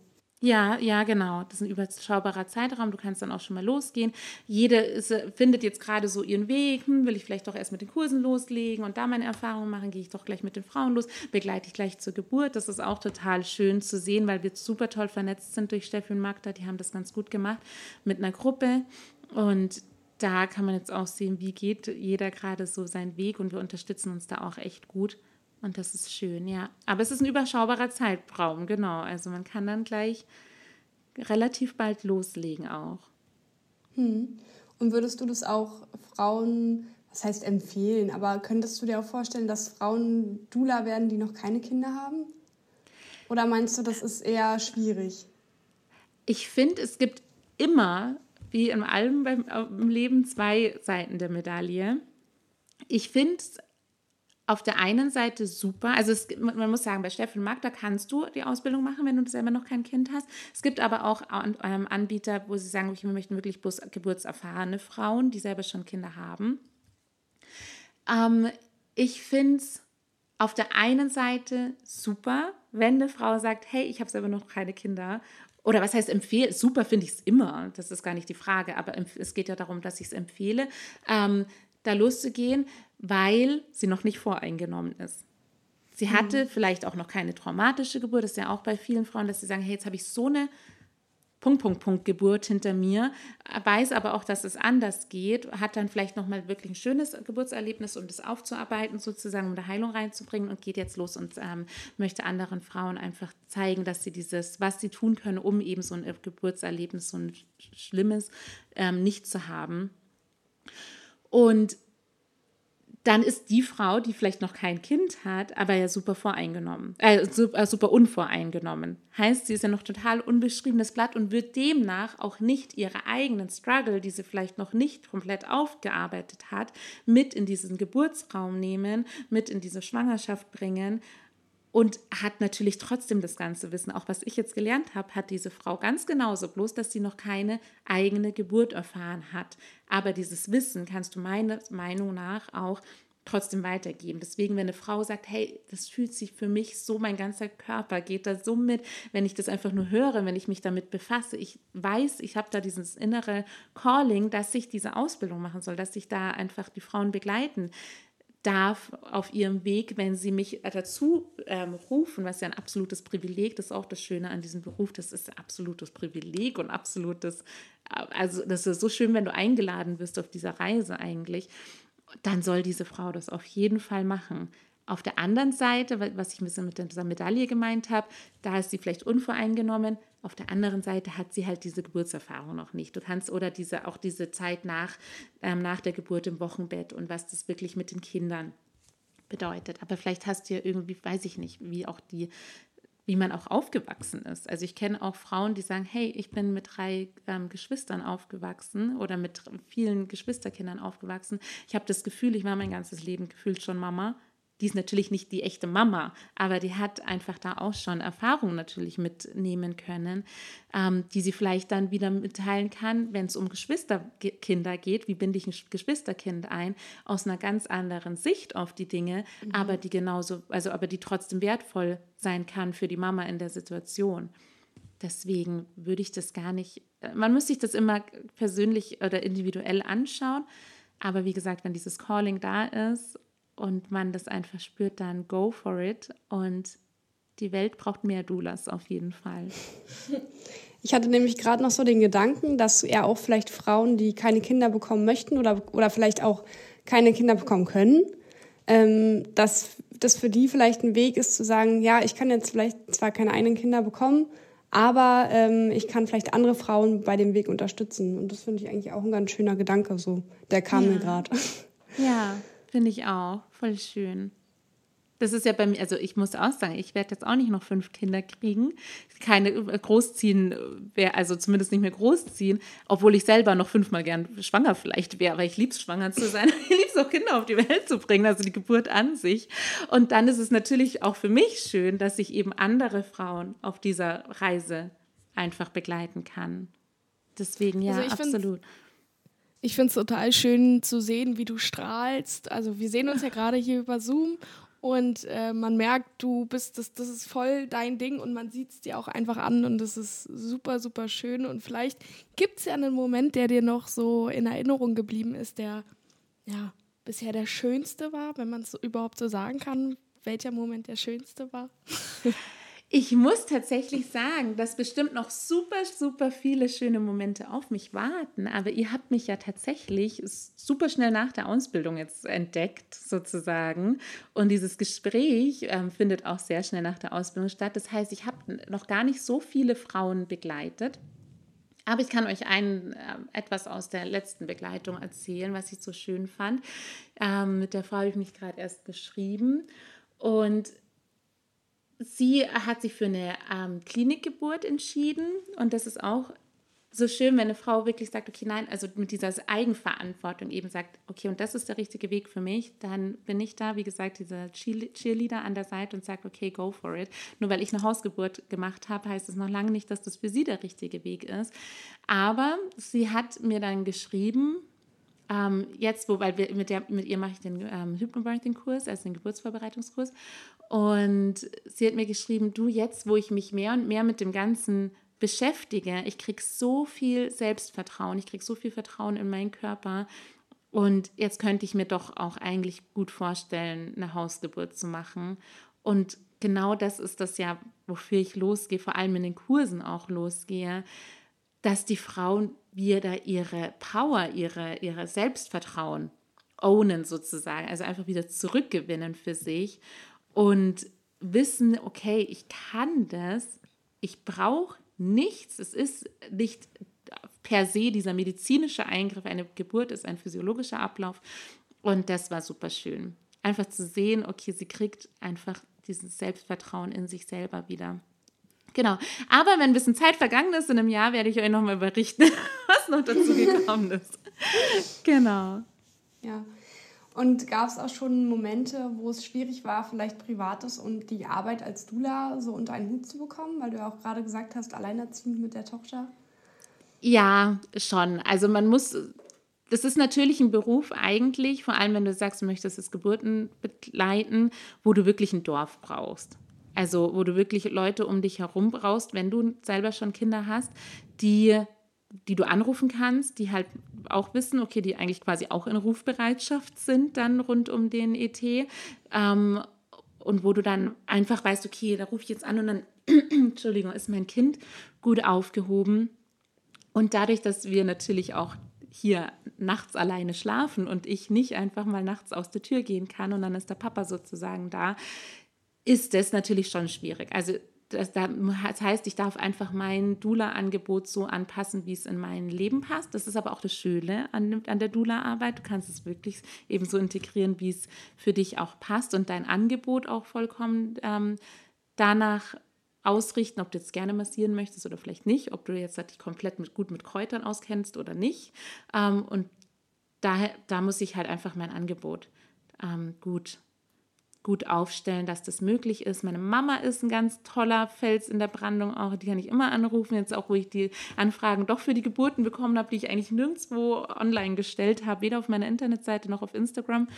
Ja, ja, genau. Das ist ein überschaubarer Zeitraum. Du kannst dann auch schon mal losgehen. Jede ist, äh, findet jetzt gerade so ihren Weg. Hm, will ich vielleicht doch erst mit den Kursen loslegen und da meine Erfahrungen machen? Gehe ich doch gleich mit den Frauen los? Begleite ich gleich zur Geburt? Das ist auch total schön zu sehen, weil wir super toll vernetzt sind durch Steffi und Magda. Die haben das ganz gut gemacht mit einer Gruppe. Und da kann man jetzt auch sehen, wie geht jeder gerade so seinen Weg und wir unterstützen uns da auch echt gut. Und das ist schön, ja. Aber es ist ein überschaubarer Zeitraum, genau. Also man kann dann gleich relativ bald loslegen auch. Hm. Und würdest du das auch Frauen, was heißt empfehlen, aber könntest du dir auch vorstellen, dass Frauen Dula werden, die noch keine Kinder haben? Oder meinst du, das ist eher schwierig? Ich finde, es gibt immer, wie in allem beim, im Leben, zwei Seiten der Medaille. Ich finde es auf der einen Seite super, also es, man muss sagen, bei Steffen Magda kannst du die Ausbildung machen, wenn du selber noch kein Kind hast. Es gibt aber auch ähm, Anbieter, wo sie sagen, wir möchten wirklich geburtserfahrene Frauen, die selber schon Kinder haben. Ähm, ich finde es auf der einen Seite super, wenn eine Frau sagt, hey, ich habe selber noch keine Kinder oder was heißt empfehlen? Super finde ich es immer, das ist gar nicht die Frage, aber es geht ja darum, dass ich es empfehle, ähm, da loszugehen, weil sie noch nicht voreingenommen ist. Sie hatte mhm. vielleicht auch noch keine traumatische Geburt, das ist ja auch bei vielen Frauen, dass sie sagen, hey, jetzt habe ich so eine Punkt, Punkt, Punkt Geburt hinter mir, weiß aber auch, dass es anders geht, hat dann vielleicht nochmal wirklich ein schönes Geburtserlebnis, um das aufzuarbeiten, sozusagen, um da Heilung reinzubringen und geht jetzt los und ähm, möchte anderen Frauen einfach zeigen, dass sie dieses, was sie tun können, um eben so ein Geburtserlebnis, so ein schlimmes, ähm, nicht zu haben. Und dann ist die Frau, die vielleicht noch kein Kind hat, aber ja super voreingenommen, äh, super, äh, super unvoreingenommen. Heißt, sie ist ja noch total unbeschriebenes Blatt und wird demnach auch nicht ihre eigenen Struggle, die sie vielleicht noch nicht komplett aufgearbeitet hat, mit in diesen Geburtsraum nehmen, mit in diese Schwangerschaft bringen und hat natürlich trotzdem das ganze Wissen. Auch was ich jetzt gelernt habe, hat diese Frau ganz genauso, bloß dass sie noch keine eigene Geburt erfahren hat. Aber dieses Wissen kannst du meiner Meinung nach auch trotzdem weitergeben. Deswegen, wenn eine Frau sagt, hey, das fühlt sich für mich so, mein ganzer Körper geht da so mit, wenn ich das einfach nur höre, wenn ich mich damit befasse, ich weiß, ich habe da dieses innere Calling, dass ich diese Ausbildung machen soll, dass ich da einfach die Frauen begleiten darf auf ihrem Weg, wenn sie mich dazu ähm, rufen, was ja ein absolutes Privileg, das ist auch das Schöne an diesem Beruf, das ist ein absolutes Privileg und absolutes, also das ist so schön, wenn du eingeladen wirst auf dieser Reise eigentlich, dann soll diese Frau das auf jeden Fall machen. Auf der anderen Seite, was ich ein bisschen mit dieser Medaille gemeint habe, da ist sie vielleicht unvoreingenommen. Auf der anderen Seite hat sie halt diese Geburtserfahrung noch nicht. Du kannst oder diese auch diese Zeit nach, ähm, nach der Geburt im Wochenbett und was das wirklich mit den Kindern bedeutet. Aber vielleicht hast du ja irgendwie, weiß ich nicht, wie auch die wie man auch aufgewachsen ist. Also ich kenne auch Frauen, die sagen, hey, ich bin mit drei ähm, Geschwistern aufgewachsen oder mit vielen Geschwisterkindern aufgewachsen. Ich habe das Gefühl, ich war mein ganzes Leben gefühlt schon Mama die ist natürlich nicht die echte Mama, aber die hat einfach da auch schon Erfahrungen natürlich mitnehmen können, ähm, die sie vielleicht dann wieder mitteilen kann, wenn es um Geschwisterkinder geht. Wie binde ich ein Geschwisterkind ein? Aus einer ganz anderen Sicht auf die Dinge, mhm. aber die genauso, also aber die trotzdem wertvoll sein kann für die Mama in der Situation. Deswegen würde ich das gar nicht, man muss sich das immer persönlich oder individuell anschauen. Aber wie gesagt, wenn dieses Calling da ist und man das einfach spürt, dann go for it. Und die Welt braucht mehr Doulas auf jeden Fall. Ich hatte nämlich gerade noch so den Gedanken, dass ja auch vielleicht Frauen, die keine Kinder bekommen möchten oder, oder vielleicht auch keine Kinder bekommen können, ähm, dass das für die vielleicht ein Weg ist zu sagen, ja, ich kann jetzt vielleicht zwar keine eigenen Kinder bekommen, aber ähm, ich kann vielleicht andere Frauen bei dem Weg unterstützen. Und das finde ich eigentlich auch ein ganz schöner Gedanke, so. Der kam ja. mir gerade. Ja, Finde ich auch. Voll schön. Das ist ja bei mir, also ich muss auch sagen, ich werde jetzt auch nicht noch fünf Kinder kriegen. Keine äh, großziehen, wäre also zumindest nicht mehr großziehen, obwohl ich selber noch fünfmal gern schwanger vielleicht wäre, weil ich liebe es, schwanger zu sein. Ich liebe es auch, Kinder auf die Welt zu bringen, also die Geburt an sich. Und dann ist es natürlich auch für mich schön, dass ich eben andere Frauen auf dieser Reise einfach begleiten kann. Deswegen ja, also absolut. Find, ich finde es total schön zu sehen, wie du strahlst. Also wir sehen uns ja gerade hier über Zoom und äh, man merkt, du bist, das, das ist voll dein Ding und man sieht es dir auch einfach an und das ist super, super schön. Und vielleicht gibt es ja einen Moment, der dir noch so in Erinnerung geblieben ist, der ja bisher der schönste war, wenn man es überhaupt so sagen kann, welcher Moment der schönste war. Ich muss tatsächlich sagen, dass bestimmt noch super, super viele schöne Momente auf mich warten. Aber ihr habt mich ja tatsächlich super schnell nach der Ausbildung jetzt entdeckt, sozusagen. Und dieses Gespräch ähm, findet auch sehr schnell nach der Ausbildung statt. Das heißt, ich habe noch gar nicht so viele Frauen begleitet. Aber ich kann euch ein, äh, etwas aus der letzten Begleitung erzählen, was ich so schön fand. Ähm, mit der Frau habe ich mich gerade erst geschrieben. Und sie hat sich für eine ähm, Klinikgeburt entschieden und das ist auch so schön, wenn eine Frau wirklich sagt, okay, nein, also mit dieser Eigenverantwortung eben sagt, okay, und das ist der richtige Weg für mich, dann bin ich da, wie gesagt, dieser Cheerleader an der Seite und sagt, okay, go for it. Nur weil ich eine Hausgeburt gemacht habe, heißt es noch lange nicht, dass das für sie der richtige Weg ist. Aber sie hat mir dann geschrieben, ähm, jetzt, wo, weil wir mit, der, mit ihr mache ich den ähm, Hypnobirthing-Kurs, also den Geburtsvorbereitungskurs. Und sie hat mir geschrieben, du jetzt, wo ich mich mehr und mehr mit dem ganzen beschäftige, ich kriege so viel Selbstvertrauen, ich kriege so viel Vertrauen in meinen Körper. Und jetzt könnte ich mir doch auch eigentlich gut vorstellen, eine Hausgeburt zu machen. Und genau das ist das ja, wofür ich losgehe, vor allem in den Kursen auch losgehe, dass die Frauen wieder ihre Power, ihre, ihre Selbstvertrauen ownen sozusagen, also einfach wieder zurückgewinnen für sich und wissen, okay, ich kann das, ich brauche nichts, es ist nicht per se dieser medizinische Eingriff, eine Geburt ist ein physiologischer Ablauf und das war super schön. Einfach zu sehen, okay, sie kriegt einfach dieses Selbstvertrauen in sich selber wieder. Genau. Aber wenn ein bisschen Zeit vergangen ist, in einem Jahr werde ich euch nochmal berichten, was noch dazu gekommen ist. genau. Ja. Und gab es auch schon Momente, wo es schwierig war, vielleicht Privates und die Arbeit als Dula so unter einen Hut zu bekommen, weil du ja auch gerade gesagt hast, alleinerziehend mit der Tochter? Ja, schon. Also man muss, das ist natürlich ein Beruf eigentlich, vor allem wenn du sagst, du möchtest das Geburten begleiten, wo du wirklich ein Dorf brauchst. Also wo du wirklich Leute um dich herum brauchst, wenn du selber schon Kinder hast, die die du anrufen kannst, die halt auch wissen, okay, die eigentlich quasi auch in Rufbereitschaft sind dann rund um den ET. Ähm, und wo du dann einfach weißt, okay, da rufe ich jetzt an und dann, Entschuldigung, ist mein Kind gut aufgehoben. Und dadurch, dass wir natürlich auch hier nachts alleine schlafen und ich nicht einfach mal nachts aus der Tür gehen kann und dann ist der Papa sozusagen da, ist das natürlich schon schwierig. Also das, das heißt, ich darf einfach mein Dula-Angebot so anpassen, wie es in mein Leben passt. Das ist aber auch das Schöne an, an der Dula-Arbeit. Du kannst es wirklich eben so integrieren, wie es für dich auch passt und dein Angebot auch vollkommen ähm, danach ausrichten, ob du jetzt gerne massieren möchtest oder vielleicht nicht, ob du jetzt dich komplett mit, gut mit Kräutern auskennst oder nicht. Ähm, und da, da muss ich halt einfach mein Angebot ähm, gut gut aufstellen, dass das möglich ist. Meine Mama ist ein ganz toller Fels in der Brandung auch, die kann ich immer anrufen, jetzt auch, wo ich die Anfragen doch für die Geburten bekommen habe, die ich eigentlich nirgendwo online gestellt habe, weder auf meiner Internetseite noch auf Instagram,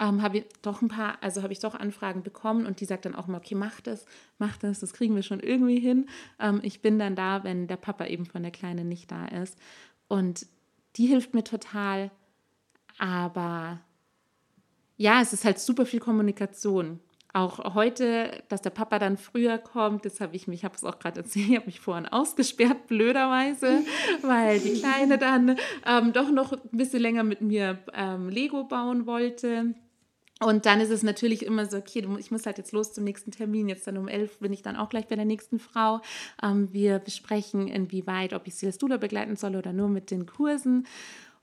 ähm, habe ich doch ein paar, also habe ich doch Anfragen bekommen und die sagt dann auch immer, okay, mach das, mach das, das kriegen wir schon irgendwie hin. Ähm, ich bin dann da, wenn der Papa eben von der Kleinen nicht da ist und die hilft mir total, aber ja, es ist halt super viel Kommunikation. Auch heute, dass der Papa dann früher kommt, das habe ich mich, ich habe es auch gerade erzählt, ich habe mich vorhin ausgesperrt, blöderweise, weil die Kleine dann ähm, doch noch ein bisschen länger mit mir ähm, Lego bauen wollte. Und dann ist es natürlich immer so, okay, ich muss halt jetzt los zum nächsten Termin. Jetzt dann um elf bin ich dann auch gleich bei der nächsten Frau. Ähm, wir besprechen, inwieweit, ob ich sie als Dula begleiten soll oder nur mit den Kursen.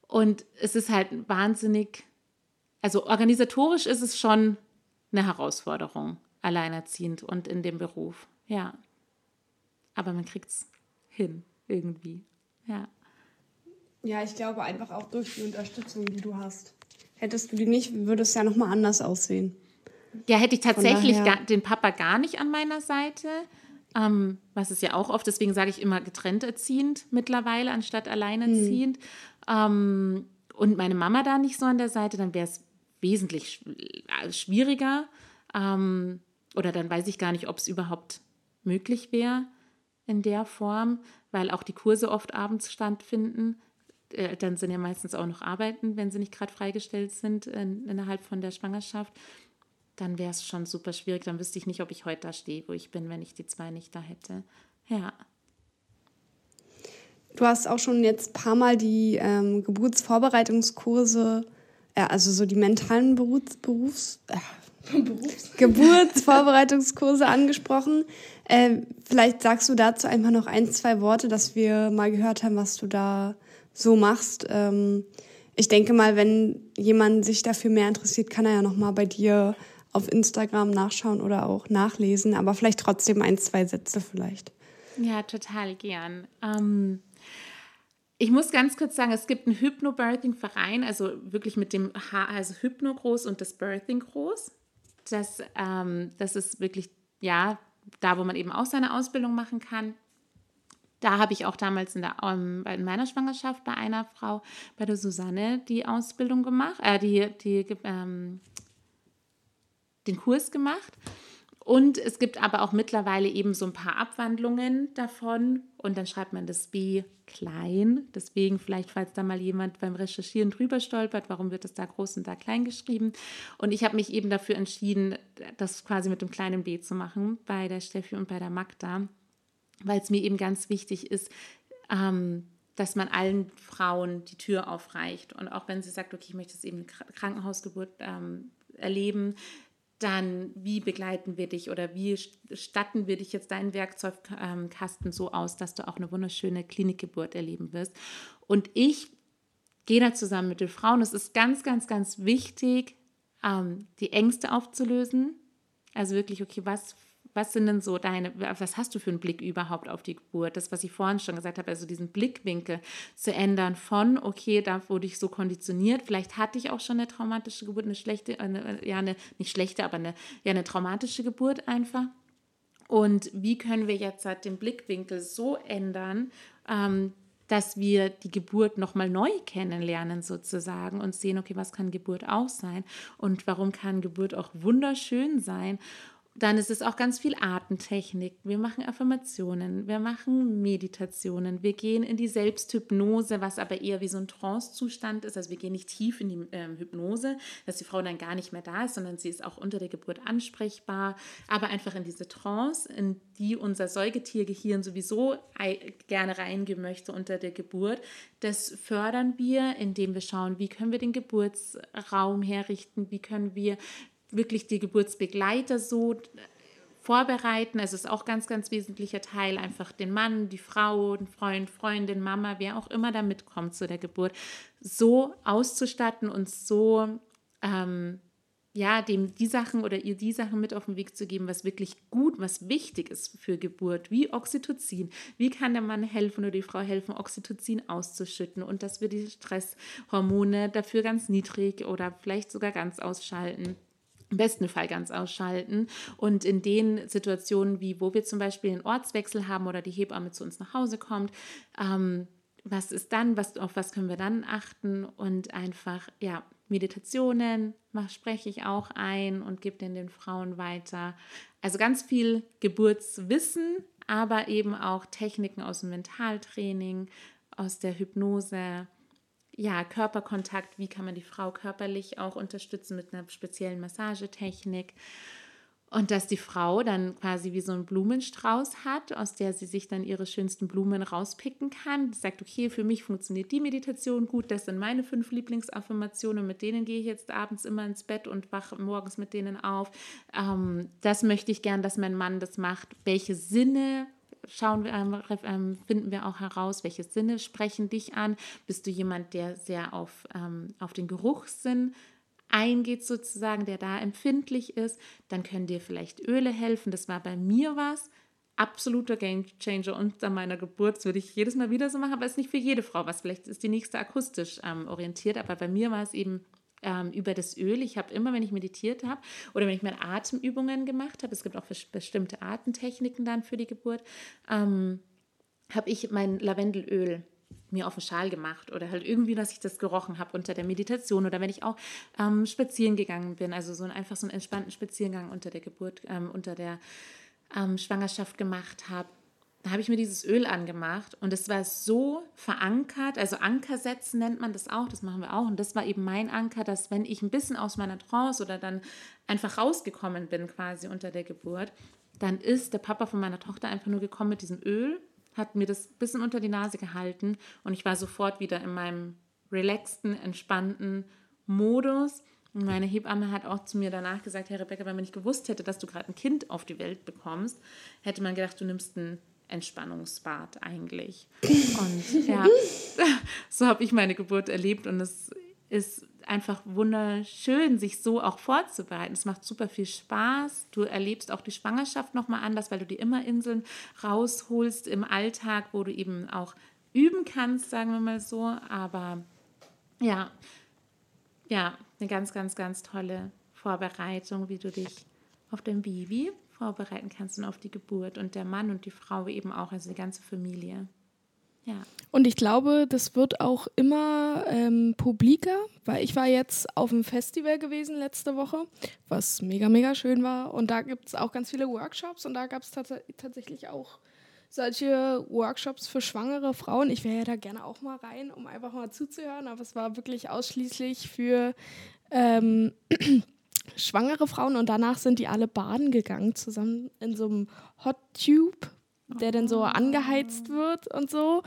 Und es ist halt wahnsinnig also organisatorisch ist es schon eine Herausforderung, alleinerziehend und in dem Beruf. Ja. Aber man kriegt es hin, irgendwie. Ja. Ja, ich glaube einfach auch durch die Unterstützung, die du hast. Hättest du die nicht, würde es ja nochmal anders aussehen. Ja, hätte ich tatsächlich gar, den Papa gar nicht an meiner Seite, ähm, was ist ja auch oft, deswegen sage ich immer getrennt erziehend mittlerweile, anstatt alleinerziehend. Hm. Ähm, und meine Mama da nicht so an der Seite, dann wäre es wesentlich äh, schwieriger. Ähm, oder dann weiß ich gar nicht, ob es überhaupt möglich wäre in der Form, weil auch die Kurse oft abends stattfinden. Äh, dann sind ja meistens auch noch Arbeiten, wenn sie nicht gerade freigestellt sind in, innerhalb von der Schwangerschaft. Dann wäre es schon super schwierig. Dann wüsste ich nicht, ob ich heute da stehe, wo ich bin, wenn ich die zwei nicht da hätte. Ja. Du hast auch schon jetzt ein paar Mal die ähm, Geburtsvorbereitungskurse also so die mentalen Berufs, Berufs, äh, Berufs Geburtsvorbereitungskurse angesprochen. Äh, vielleicht sagst du dazu einfach noch ein, zwei Worte, dass wir mal gehört haben, was du da so machst. Ähm, ich denke mal, wenn jemand sich dafür mehr interessiert, kann er ja noch mal bei dir auf Instagram nachschauen oder auch nachlesen. Aber vielleicht trotzdem ein, zwei Sätze vielleicht. Ja, total gern. Ähm ich muss ganz kurz sagen, es gibt einen Hypnobirthing-Verein, also wirklich mit dem H, also Hypno groß und das Birthing groß. Das, ähm, das ist wirklich, ja, da, wo man eben auch seine Ausbildung machen kann. Da habe ich auch damals in, der, ähm, in meiner Schwangerschaft bei einer Frau, bei der Susanne, die Ausbildung gemacht, äh, die, die, ähm, den Kurs gemacht. Und es gibt aber auch mittlerweile eben so ein paar Abwandlungen davon. Und dann schreibt man das B klein. Deswegen vielleicht, falls da mal jemand beim Recherchieren drüber stolpert, warum wird das da groß und da klein geschrieben. Und ich habe mich eben dafür entschieden, das quasi mit dem kleinen B zu machen bei der Steffi und bei der Magda, weil es mir eben ganz wichtig ist, ähm, dass man allen Frauen die Tür aufreicht. Und auch wenn sie sagt, okay, ich möchte es eben eine Krankenhausgeburt ähm, erleben, dann wie begleiten wir dich oder wie statten wir dich jetzt deinen Werkzeugkasten so aus, dass du auch eine wunderschöne Klinikgeburt erleben wirst. Und ich gehe da zusammen mit den Frauen. Es ist ganz, ganz, ganz wichtig, ähm, die Ängste aufzulösen. Also wirklich, okay, was was sind denn so deine, was hast du für einen Blick überhaupt auf die Geburt? Das, was ich vorhin schon gesagt habe, also diesen Blickwinkel zu ändern von, okay, da wurde ich so konditioniert, vielleicht hatte ich auch schon eine traumatische Geburt, eine schlechte, eine, ja, eine, nicht schlechte, aber eine, ja, eine traumatische Geburt einfach. Und wie können wir jetzt halt den Blickwinkel so ändern, ähm, dass wir die Geburt nochmal neu kennenlernen sozusagen und sehen, okay, was kann Geburt auch sein und warum kann Geburt auch wunderschön sein dann ist es auch ganz viel Atemtechnik. Wir machen Affirmationen, wir machen Meditationen, wir gehen in die Selbsthypnose, was aber eher wie so ein Trance-Zustand ist. Also wir gehen nicht tief in die ähm, Hypnose, dass die Frau dann gar nicht mehr da ist, sondern sie ist auch unter der Geburt ansprechbar, aber einfach in diese Trance, in die unser Säugetiergehirn sowieso gerne reingehen möchte unter der Geburt. Das fördern wir, indem wir schauen, wie können wir den Geburtsraum herrichten, wie können wir wirklich die Geburtsbegleiter so vorbereiten. Es ist auch ganz, ganz wesentlicher Teil, einfach den Mann, die Frau, den Freund, Freundin, Mama, wer auch immer da mitkommt zu der Geburt, so auszustatten und so ähm, ja, dem die Sachen oder ihr die Sachen mit auf den Weg zu geben, was wirklich gut, was wichtig ist für Geburt, wie Oxytocin. Wie kann der Mann helfen oder die Frau helfen, Oxytocin auszuschütten und dass wir die Stresshormone dafür ganz niedrig oder vielleicht sogar ganz ausschalten im besten Fall ganz ausschalten. Und in den Situationen, wie wo wir zum Beispiel einen Ortswechsel haben oder die Hebamme zu uns nach Hause kommt, ähm, was ist dann, was, auf was können wir dann achten und einfach, ja, Meditationen mach, spreche ich auch ein und gebe den den Frauen weiter. Also ganz viel Geburtswissen, aber eben auch Techniken aus dem Mentaltraining, aus der Hypnose, ja, Körperkontakt, wie kann man die Frau körperlich auch unterstützen mit einer speziellen Massagetechnik. Und dass die Frau dann quasi wie so einen Blumenstrauß hat, aus der sie sich dann ihre schönsten Blumen rauspicken kann. Sie sagt, okay, für mich funktioniert die Meditation gut, das sind meine fünf Lieblingsaffirmationen, mit denen gehe ich jetzt abends immer ins Bett und wache morgens mit denen auf. Ähm, das möchte ich gern, dass mein Mann das macht. Welche Sinne schauen wir, ähm, ähm, finden wir auch heraus, welche Sinne sprechen dich an. Bist du jemand, der sehr auf, ähm, auf den Geruchssinn eingeht sozusagen, der da empfindlich ist, dann können dir vielleicht Öle helfen. Das war bei mir was. Absoluter Game Changer unter meiner Geburt. Das würde ich jedes Mal wieder so machen, aber es ist nicht für jede Frau was. Vielleicht ist die nächste akustisch ähm, orientiert, aber bei mir war es eben ähm, über das Öl. Ich habe immer, wenn ich meditiert habe oder wenn ich meine Atemübungen gemacht habe, es gibt auch bestimmte Atemtechniken dann für die Geburt, ähm, habe ich mein Lavendelöl mir auf den Schal gemacht oder halt irgendwie, dass ich das gerochen habe unter der Meditation oder wenn ich auch ähm, spazieren gegangen bin, also so ein, einfach so einen entspannten Spaziergang unter der Geburt, ähm, unter der ähm, Schwangerschaft gemacht habe, da habe ich mir dieses Öl angemacht und es war so verankert, also Anker setzen nennt man das auch, das machen wir auch. Und das war eben mein Anker, dass wenn ich ein bisschen aus meiner Trance oder dann einfach rausgekommen bin quasi unter der Geburt, dann ist der Papa von meiner Tochter einfach nur gekommen mit diesem Öl, hat mir das ein bisschen unter die Nase gehalten und ich war sofort wieder in meinem relaxten, entspannten Modus. Und meine Hebamme hat auch zu mir danach gesagt, Herr Rebecca, wenn man nicht gewusst hätte, dass du gerade ein Kind auf die Welt bekommst, hätte man gedacht, du nimmst ein Entspannungsbad eigentlich. Und ja, so habe ich meine Geburt erlebt und es ist einfach wunderschön, sich so auch vorzubereiten. Es macht super viel Spaß. Du erlebst auch die Schwangerschaft nochmal anders, weil du dir immer Inseln rausholst im Alltag, wo du eben auch üben kannst, sagen wir mal so. Aber ja, ja, eine ganz, ganz, ganz tolle Vorbereitung, wie du dich auf dein Baby vorbereiten kannst und auf die Geburt und der Mann und die Frau eben auch, also die ganze Familie. Ja. Und ich glaube, das wird auch immer ähm, publiker, weil ich war jetzt auf einem Festival gewesen letzte Woche, was mega, mega schön war. Und da gibt es auch ganz viele Workshops und da gab es tats tatsächlich auch solche Workshops für schwangere Frauen. Ich wäre ja da gerne auch mal rein, um einfach mal zuzuhören, aber es war wirklich ausschließlich für ähm, schwangere Frauen und danach sind die alle baden gegangen, zusammen in so einem Hot Tube, der dann so angeheizt wird und so.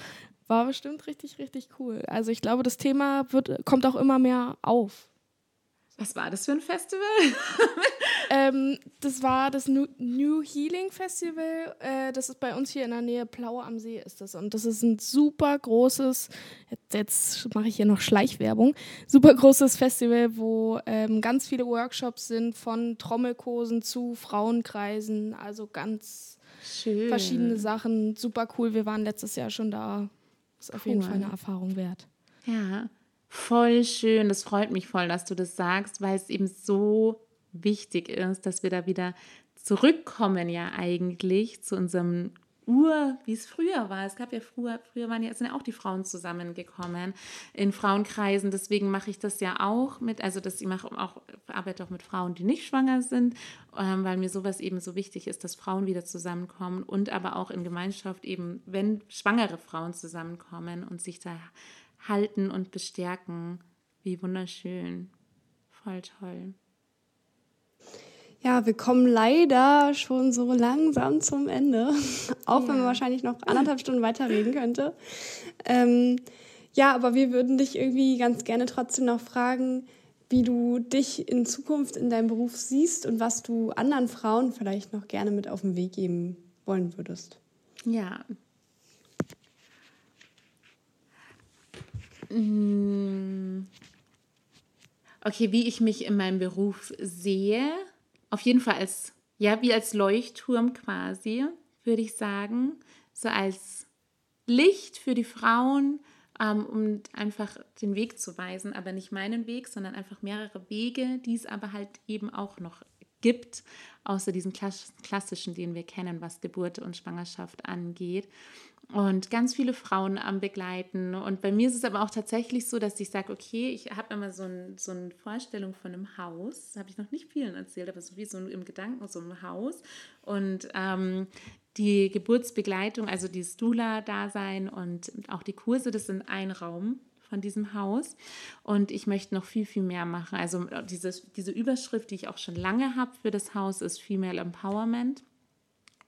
War bestimmt richtig, richtig cool. Also ich glaube, das Thema wird, kommt auch immer mehr auf. Was war das für ein Festival? Ähm, das war das New Healing Festival. Äh, das ist bei uns hier in der Nähe, Plaue am See ist das. Und das ist ein super großes, jetzt, jetzt mache ich hier noch Schleichwerbung, super großes Festival, wo ähm, ganz viele Workshops sind, von Trommelkursen zu Frauenkreisen, also ganz Schön. verschiedene Sachen. Super cool. Wir waren letztes Jahr schon da. Ist auf cool. jeden Fall eine Erfahrung wert. Ja, voll schön. Das freut mich voll, dass du das sagst, weil es eben so wichtig ist, dass wir da wieder zurückkommen ja eigentlich zu unserem Ur, wie es früher war. Es gab ja früher, früher waren ja, sind ja auch die Frauen zusammengekommen in Frauenkreisen. Deswegen mache ich das ja auch mit, also dass ich mache auch, arbeite auch mit Frauen, die nicht schwanger sind, ähm, weil mir sowas eben so wichtig ist, dass Frauen wieder zusammenkommen und aber auch in Gemeinschaft eben, wenn schwangere Frauen zusammenkommen und sich da halten und bestärken. Wie wunderschön. Voll toll. Ja, wir kommen leider schon so langsam zum Ende, auch ja. wenn man wahrscheinlich noch anderthalb Stunden weiterreden könnte. Ähm, ja, aber wir würden dich irgendwie ganz gerne trotzdem noch fragen, wie du dich in Zukunft in deinem Beruf siehst und was du anderen Frauen vielleicht noch gerne mit auf den Weg geben wollen würdest. Ja. Mm. Okay, wie ich mich in meinem Beruf sehe auf jeden Fall als, ja, wie als Leuchtturm quasi, würde ich sagen. So als Licht für die Frauen, ähm, um einfach den Weg zu weisen, aber nicht meinen Weg, sondern einfach mehrere Wege, die es aber halt eben auch noch gibt, außer diesen klassischen, den wir kennen, was Geburt und Schwangerschaft angeht und ganz viele Frauen am Begleiten. Und bei mir ist es aber auch tatsächlich so, dass ich sage, okay, ich habe immer so, ein, so eine Vorstellung von einem Haus, das habe ich noch nicht vielen erzählt, aber so wie so im Gedanken so ein Haus. Und ähm, die Geburtsbegleitung, also die Stula-Dasein und auch die Kurse, das sind ein Raum von diesem Haus. Und ich möchte noch viel, viel mehr machen. Also dieses, diese Überschrift, die ich auch schon lange habe für das Haus, ist Female Empowerment.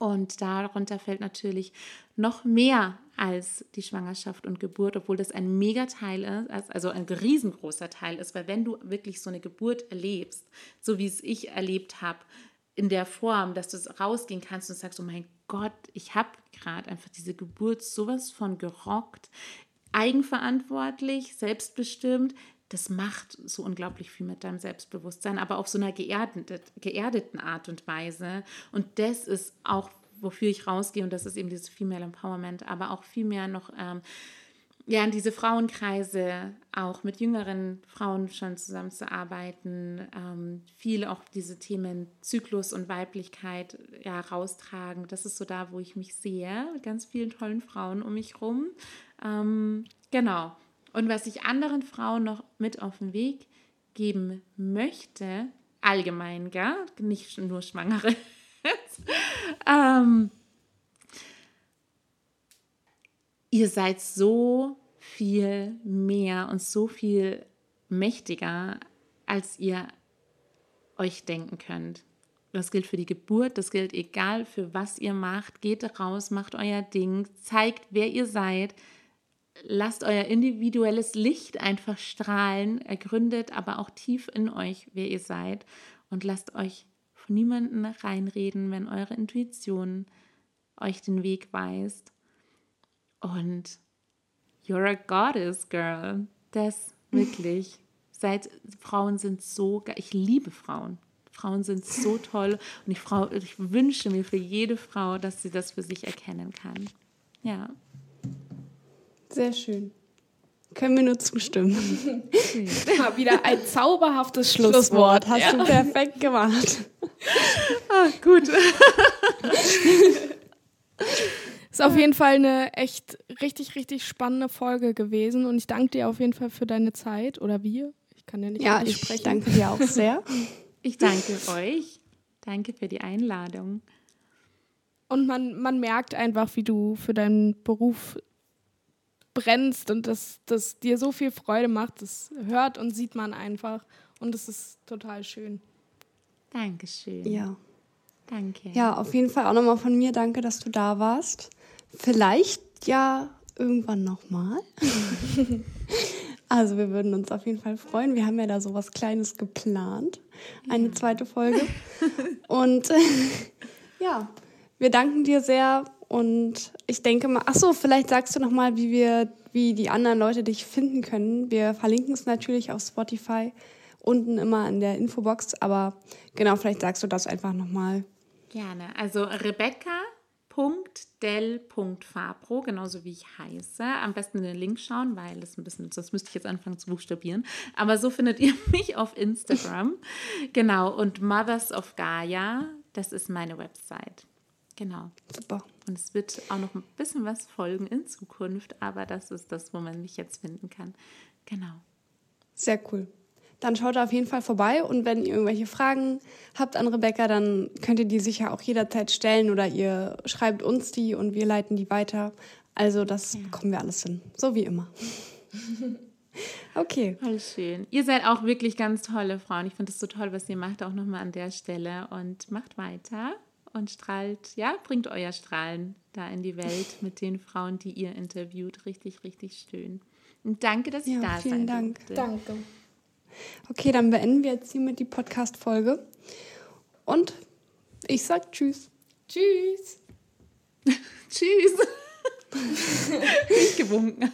Und darunter fällt natürlich noch mehr als die Schwangerschaft und Geburt, obwohl das ein Megateil ist, also ein riesengroßer Teil ist, weil wenn du wirklich so eine Geburt erlebst, so wie es ich erlebt habe, in der Form, dass du rausgehen kannst und sagst, oh mein Gott, ich habe gerade einfach diese Geburt sowas von gerockt, eigenverantwortlich, selbstbestimmt, das macht so unglaublich viel mit deinem Selbstbewusstsein, aber auf so einer geerdet, geerdeten Art und Weise. Und das ist auch, wofür ich rausgehe, und das ist eben dieses Female Empowerment, aber auch viel mehr noch. Ähm, ja, in diese Frauenkreise auch mit jüngeren Frauen schon zusammenzuarbeiten, ähm, viel auch diese Themen Zyklus und Weiblichkeit ja, raustragen. Das ist so da, wo ich mich sehe, ganz vielen tollen Frauen um mich rum. Ähm, genau. Und was ich anderen Frauen noch mit auf den Weg geben möchte, allgemein, gell? nicht nur Schwangere, ähm, ihr seid so viel mehr und so viel mächtiger, als ihr euch denken könnt. Das gilt für die Geburt, das gilt egal für was ihr macht. Geht raus, macht euer Ding, zeigt, wer ihr seid, lasst euer individuelles Licht einfach strahlen, ergründet aber auch tief in euch, wer ihr seid und lasst euch von niemandem reinreden, wenn eure Intuition euch den Weg weist. Und you're a goddess, girl. Das wirklich. Seid, Frauen sind so, ich liebe Frauen. Frauen sind so toll und ich, Frau, ich wünsche mir für jede Frau, dass sie das für sich erkennen kann. Ja. Sehr schön. Können wir nur zustimmen. Mal wieder ein zauberhaftes Schlusswort. Schlusswort. Hast ja. du perfekt gemacht. Ah, gut. Ist auf jeden Fall eine echt richtig, richtig spannende Folge gewesen und ich danke dir auf jeden Fall für deine Zeit oder wir. Ich kann ja nicht Ja, ich sprechen. danke dir auch sehr. ich danke euch. Danke für die Einladung. Und man, man merkt einfach, wie du für deinen Beruf brennst und dass das dir so viel Freude macht. Das hört und sieht man einfach. Und es ist total schön. Dankeschön. Ja. Danke. Ja, auf jeden Fall auch nochmal von mir danke, dass du da warst. Vielleicht ja irgendwann nochmal. also wir würden uns auf jeden Fall freuen. Wir haben ja da so was Kleines geplant. Eine zweite Folge. Und ja, wir danken dir sehr und ich denke mal, ach so, vielleicht sagst du noch mal, wie wir, wie die anderen Leute dich finden können. Wir verlinken es natürlich auf Spotify unten immer in der Infobox, aber genau, vielleicht sagst du das einfach noch mal. Gerne. Also Rebecca.del.fabro, genauso wie ich heiße. Am besten in den Link schauen, weil das ein bisschen, das müsste ich jetzt anfangen zu buchstabieren. Aber so findet ihr mich auf Instagram. genau. Und Mothers of Gaia, das ist meine Website. Genau. Super. Und es wird auch noch ein bisschen was folgen in Zukunft, aber das ist das, wo man mich jetzt finden kann. Genau. Sehr cool. Dann schaut auf jeden Fall vorbei und wenn ihr irgendwelche Fragen habt an Rebecca, dann könnt ihr die sicher auch jederzeit stellen oder ihr schreibt uns die und wir leiten die weiter. Also das ja. bekommen wir alles hin, so wie immer. okay. Voll schön. Ihr seid auch wirklich ganz tolle Frauen. Ich finde es so toll, was ihr macht, auch nochmal an der Stelle und macht weiter und strahlt, ja, bringt euer Strahlen da in die Welt mit den Frauen, die ihr interviewt. Richtig, richtig schön. Und danke, dass ich ja, da vielen sein Dank. durfte. Danke. Okay, dann beenden wir jetzt hiermit die Podcast-Folge. Und ich sag Tschüss. Tschüss. tschüss. ich gewunken.